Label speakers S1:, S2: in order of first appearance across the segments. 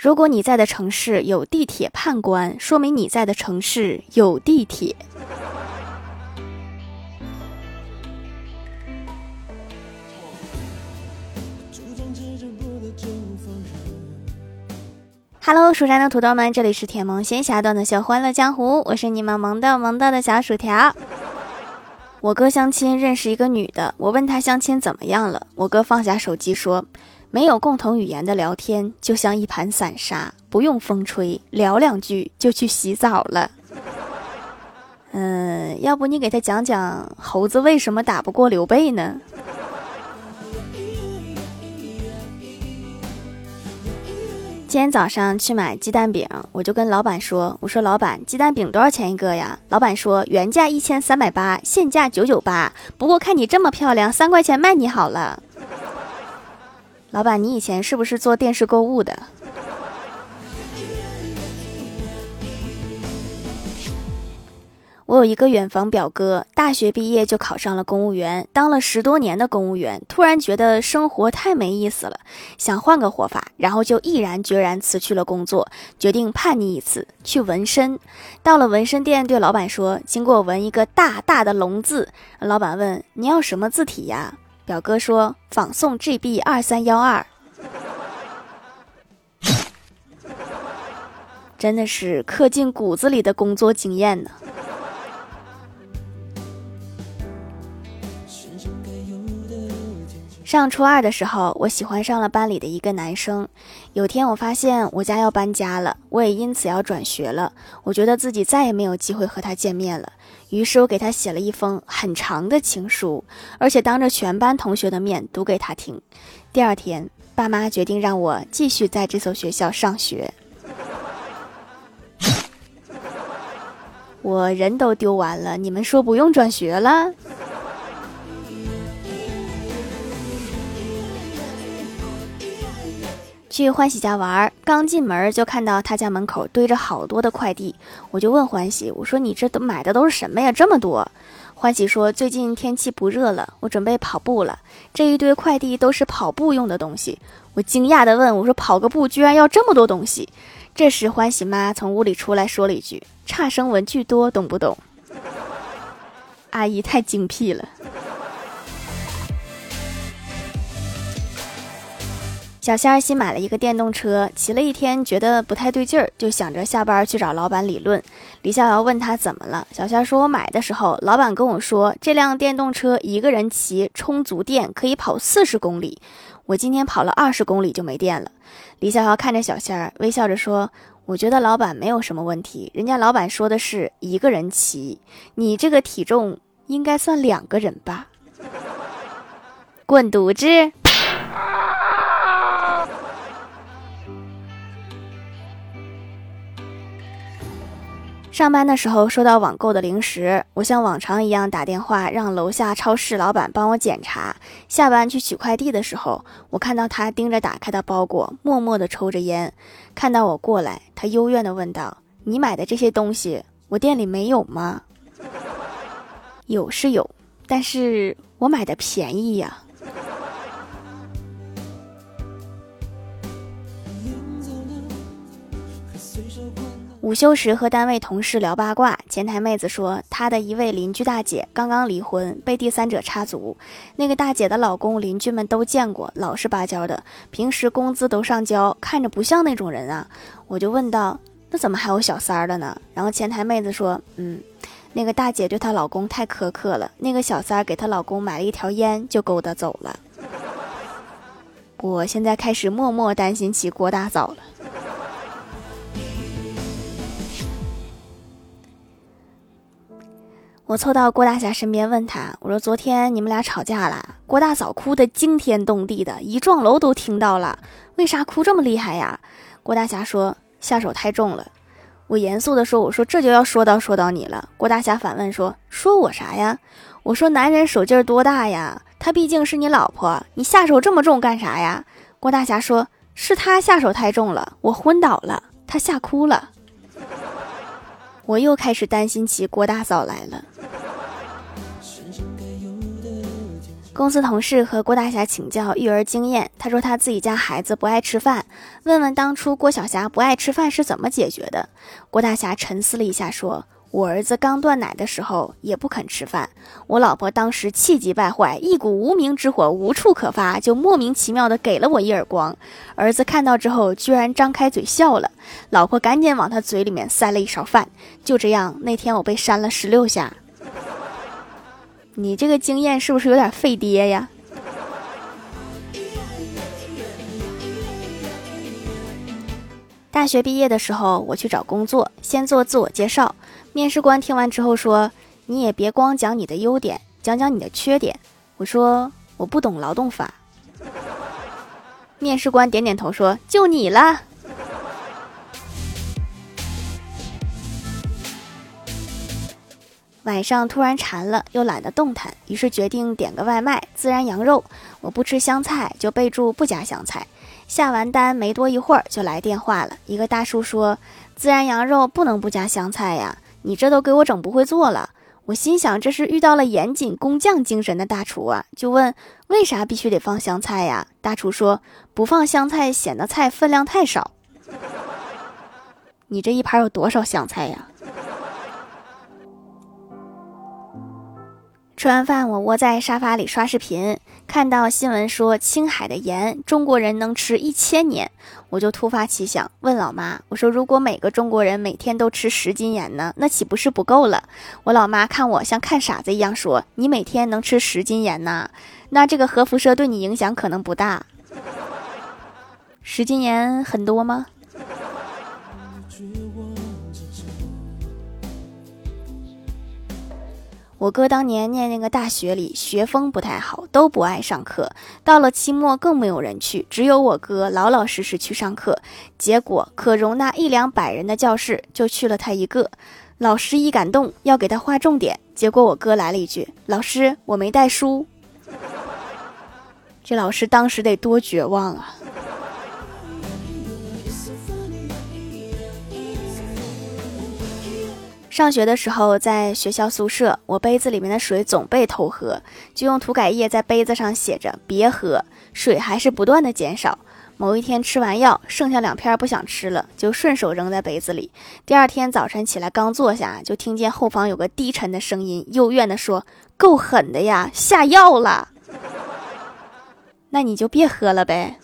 S1: 如果你在的城市有地铁判官，说明你在的城市有地铁。Hello，蜀山的土豆们，这里是甜萌仙侠段的小欢乐江湖，我是你们萌豆萌豆的小薯条。我哥相亲认识一个女的，我问他相亲怎么样了，我哥放下手机说。没有共同语言的聊天，就像一盘散沙，不用风吹，聊两句就去洗澡了。嗯，要不你给他讲讲猴子为什么打不过刘备呢？今天早上去买鸡蛋饼，我就跟老板说：“我说老板，鸡蛋饼多少钱一个呀？”老板说：“原价一千三百八，现价九九八。不过看你这么漂亮，三块钱卖你好了。”老板，你以前是不是做电视购物的？我有一个远房表哥，大学毕业就考上了公务员，当了十多年的公务员，突然觉得生活太没意思了，想换个活法，然后就毅然决然辞去了工作，决定叛逆一次，去纹身。到了纹身店，对老板说：“经过纹一个大大的龙字。”老板问：“你要什么字体呀？”表哥说：“仿宋 GB 二三幺二，真的是刻进骨子里的工作经验呢。”上初二的时候，我喜欢上了班里的一个男生。有天我发现我家要搬家了，我也因此要转学了。我觉得自己再也没有机会和他见面了。于是我给他写了一封很长的情书，而且当着全班同学的面读给他听。第二天，爸妈决定让我继续在这所学校上学。我人都丢完了，你们说不用转学了？去欢喜家玩，刚进门就看到他家门口堆着好多的快递，我就问欢喜：“我说你这都买的都是什么呀？这么多？”欢喜说：“最近天气不热了，我准备跑步了。这一堆快递都是跑步用的东西。”我惊讶的问：“我说跑个步居然要这么多东西？”这时欢喜妈从屋里出来说了一句：“差生文具多，懂不懂？” 阿姨太精辟了。小仙儿新买了一个电动车，骑了一天，觉得不太对劲儿，就想着下班去找老板理论。李逍遥问他怎么了，小仙儿说：“我买的时候，老板跟我说，这辆电动车一个人骑，充足电可以跑四十公里。我今天跑了二十公里就没电了。”李逍遥看着小仙儿，微笑着说：“我觉得老板没有什么问题，人家老板说的是一个人骑，你这个体重应该算两个人吧？” 滚犊子！上班的时候收到网购的零食，我像往常一样打电话让楼下超市老板帮我检查。下班去取快递的时候，我看到他盯着打开的包裹，默默地抽着烟。看到我过来，他幽怨地问道：“你买的这些东西，我店里没有吗？”有是有，但是我买的便宜呀。午休时和单位同事聊八卦，前台妹子说，她的一位邻居大姐刚刚离婚，被第三者插足。那个大姐的老公邻居们都见过，老实巴交的，平时工资都上交，看着不像那种人啊。我就问道：“那怎么还有小三儿的呢？”然后前台妹子说：“嗯，那个大姐对她老公太苛刻了，那个小三儿给她老公买了一条烟就勾搭走了。”我现在开始默默担心起郭大嫂了。我凑到郭大侠身边，问他：“我说昨天你们俩吵架了？”郭大嫂哭得惊天动地的，一幢楼都听到了。为啥哭这么厉害呀？郭大侠说：“下手太重了。”我严肃地说：“我说这就要说到说到你了。”郭大侠反问说：“说我啥呀？”我说：“男人手劲儿多大呀？他毕竟是你老婆，你下手这么重干啥呀？”郭大侠说：“是他下手太重了，我昏倒了，他吓哭了。”我又开始担心起郭大嫂来了。公司同事和郭大侠请教育儿经验，他说他自己家孩子不爱吃饭，问问当初郭晓霞不爱吃饭是怎么解决的。郭大侠沉思了一下，说：“我儿子刚断奶的时候也不肯吃饭，我老婆当时气急败坏，一股无名之火无处可发，就莫名其妙的给了我一耳光。儿子看到之后，居然张开嘴笑了，老婆赶紧往他嘴里面塞了一勺饭。就这样，那天我被扇了十六下。”你这个经验是不是有点费爹呀？大学毕业的时候，我去找工作，先做自我介绍。面试官听完之后说：“你也别光讲你的优点，讲讲你的缺点。”我说：“我不懂劳动法。”面试官点点头说：“就你了。”晚上突然馋了，又懒得动弹，于是决定点个外卖，孜然羊肉。我不吃香菜，就备注不加香菜。下完单没多一会儿，就来电话了。一个大叔说：“孜然羊肉不能不加香菜呀，你这都给我整不会做了。”我心想，这是遇到了严谨工匠精神的大厨啊，就问为啥必须得放香菜呀？大厨说：“不放香菜显得菜分量太少。”你这一盘有多少香菜呀？吃完饭，我窝在沙发里刷视频，看到新闻说青海的盐中国人能吃一千年，我就突发奇想问老妈：“我说如果每个中国人每天都吃十斤盐呢，那岂不是不够了？”我老妈看我像看傻子一样说：“你每天能吃十斤盐呐？那这个核辐射对你影响可能不大。十斤盐很多吗？”我哥当年念那个大学里，学风不太好，都不爱上课。到了期末更没有人去，只有我哥老老实实去上课。结果可容纳一两百人的教室就去了他一个。老师一感动，要给他划重点，结果我哥来了一句：“老师，我没带书。”这老师当时得多绝望啊！上学的时候，在学校宿舍，我杯子里面的水总被偷喝，就用涂改液在杯子上写着“别喝”，水还是不断的减少。某一天吃完药，剩下两片不想吃了，就顺手扔在杯子里。第二天早晨起来，刚坐下，就听见后方有个低沉的声音，幽怨的说：“够狠的呀，下药了。”那你就别喝了呗。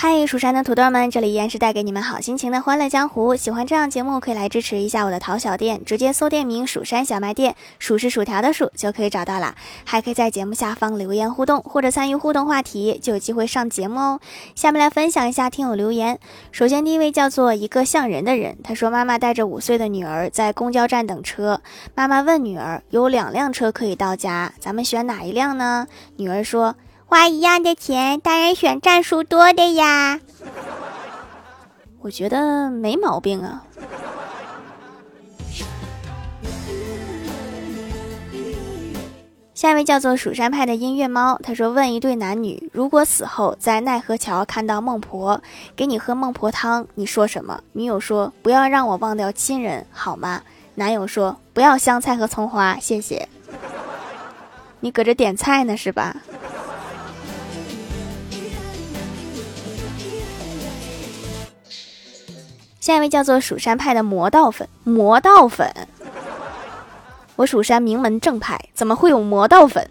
S1: 嗨，蜀山的土豆们，这里依然是带给你们好心情的欢乐江湖。喜欢这样节目，可以来支持一下我的淘小店，直接搜店名“蜀山小卖店”，数是薯条的数就可以找到了。还可以在节目下方留言互动，或者参与互动话题，就有机会上节目哦。下面来分享一下听友留言。首先第一位叫做一个像人的人，他说：“妈妈带着五岁的女儿在公交站等车，妈妈问女儿，有两辆车可以到家，咱们选哪一辆呢？”女儿说。花一样的钱，当然选战术多的呀。我觉得没毛病啊。下一位叫做蜀山派的音乐猫，他说：“问一对男女，如果死后在奈何桥看到孟婆，给你喝孟婆汤，你说什么？”女友说：“不要让我忘掉亲人，好吗？”男友说：“不要香菜和葱花，谢谢。”你搁这点菜呢是吧？下一位叫做蜀山派的魔道粉，魔道粉。我蜀山名门正派，怎么会有魔道粉？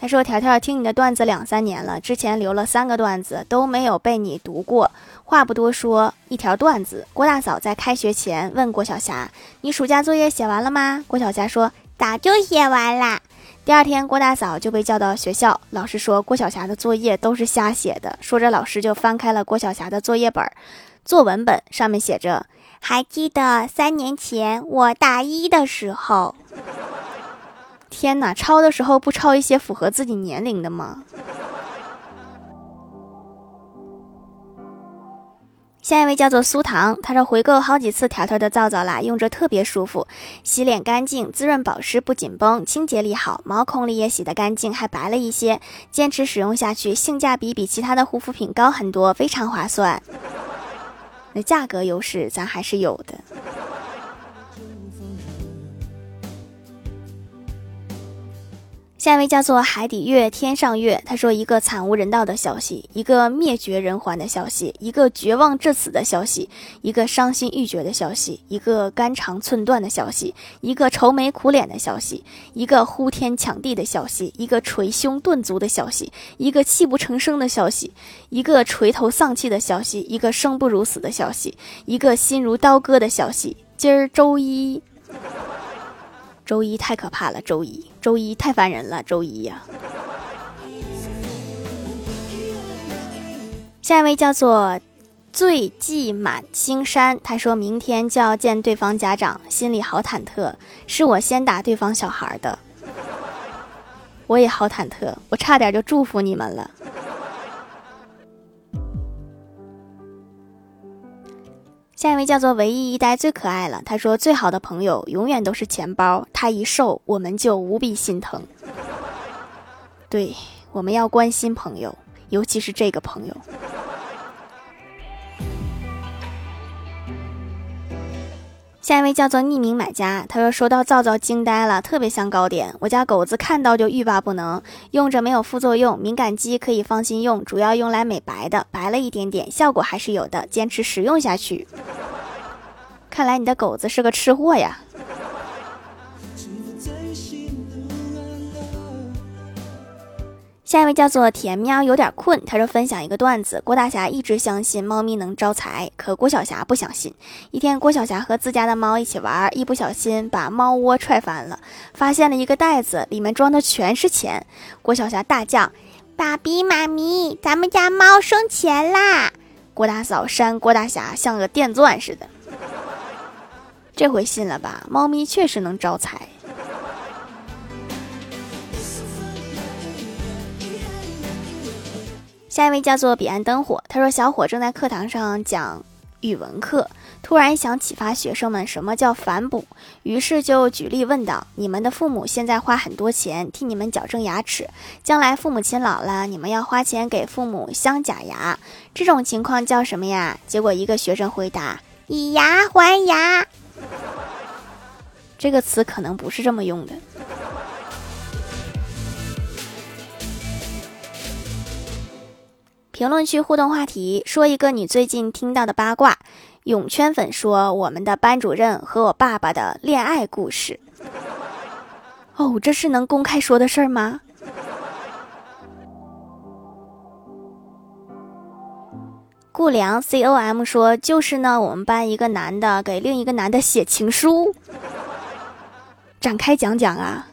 S1: 他说：“条条听你的段子两三年了，之前留了三个段子都没有被你读过。话不多说，一条段子。郭大嫂在开学前问郭晓霞：‘你暑假作业写完了吗？’郭晓霞说：‘早就写完了。’第二天，郭大嫂就被叫到学校，老师说郭晓霞的作业都是瞎写的。说着，老师就翻开了郭晓霞的作业本。作文本上面写着：“还记得三年前我大一的时候。”天哪，抄的时候不抄一些符合自己年龄的吗？下一位叫做苏糖，他说回购好几次条条的皂皂啦，用着特别舒服，洗脸干净，滋润保湿不紧绷，清洁力好，毛孔里也洗得干净，还白了一些。坚持使用下去，性价比比其他的护肤品高很多，非常划算。那价格优势咱还是有的。下一位叫做海底月天上月，他说一个惨无人道的消息，一个灭绝人寰的消息，一个绝望至死的消息，一个伤心欲绝的消息，一个肝肠寸断的消息，一个愁眉苦脸的消息，一个呼天抢地的消息，一个捶胸顿足的消息，一个泣不成声的消息，一个垂头丧气的消息，一个生不如死的消息，一个心如刀割的消息。今儿周一。周一太可怕了，周一，周一太烦人了，周一呀。下一位叫做醉寂满青山，他说明天就要见对方家长，心里好忐忑，是我先打对方小孩的，我也好忐忑，我差点就祝福你们了。下一位叫做唯一一代最可爱了。他说：“最好的朋友永远都是钱包，他一瘦我们就无比心疼。对，我们要关心朋友，尤其是这个朋友。”下一位叫做匿名买家，他说收到皂皂惊呆了，特别像糕点。我家狗子看到就欲罢不能，用着没有副作用，敏感肌可以放心用，主要用来美白的，白了一点点，效果还是有的，坚持使用下去。看来你的狗子是个吃货呀。下一位叫做甜喵，有点困。他说分享一个段子：郭大侠一直相信猫咪能招财，可郭小霞不相信。一天，郭小霞和自家的猫一起玩，一不小心把猫窝踹翻了，发现了一个袋子，里面装的全是钱。郭小霞大叫：“爸比妈咪，咱们家猫生钱啦！”郭大嫂扇郭大侠像个电钻似的。这回信了吧？猫咪确实能招财。下一位叫做彼岸灯火，他说：“小伙正在课堂上讲语文课，突然想启发学生们什么叫反哺，于是就举例问道：你们的父母现在花很多钱替你们矫正牙齿，将来父母亲老了，你们要花钱给父母镶假牙，这种情况叫什么呀？”结果一个学生回答：“以牙还牙。”这个词可能不是这么用的。评论区互动话题：说一个你最近听到的八卦。泳圈粉说：“我们的班主任和我爸爸的恋爱故事。”哦，这是能公开说的事儿吗？顾良 C O M 说：“就是呢，我们班一个男的给另一个男的写情书。”展开讲讲啊。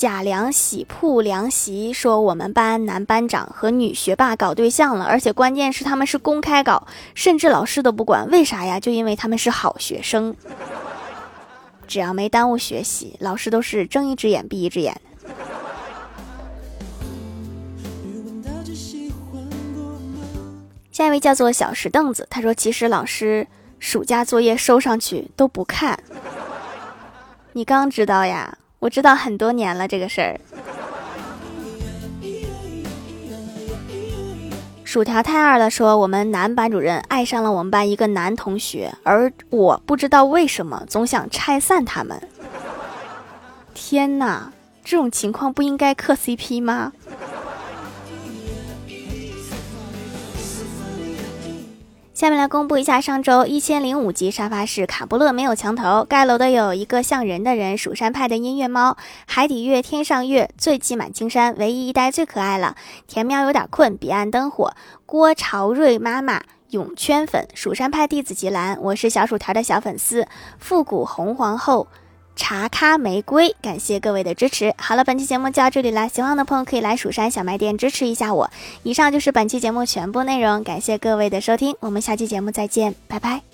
S1: 贾良喜铺凉席说：“我们班男班长和女学霸搞对象了，而且关键是他们是公开搞，甚至老师都不管。为啥呀？就因为他们是好学生，只要没耽误学习，老师都是睁一只眼闭一只眼。”下一位叫做小石凳子，他说：“其实老师暑假作业收上去都不看，你刚知道呀？”我知道很多年了这个事儿。薯条太二了，说我们男班主任爱上了我们班一个男同学，而我不知道为什么总想拆散他们。天呐，这种情况不应该磕 CP 吗？下面来公布一下上周一千零五级沙发是卡布勒没有墙头盖楼的有一个像人的人蜀山派的音乐猫海底月天上月醉气满青山唯一一代最可爱了甜喵有点困彼岸灯火郭朝瑞妈妈泳圈粉蜀山派弟子吉兰我是小薯条的小粉丝复古红皇后。茶咖玫瑰，感谢各位的支持。好了，本期节目就到这里了，喜欢的朋友可以来蜀山小卖店支持一下我。以上就是本期节目全部内容，感谢各位的收听，我们下期节目再见，拜拜。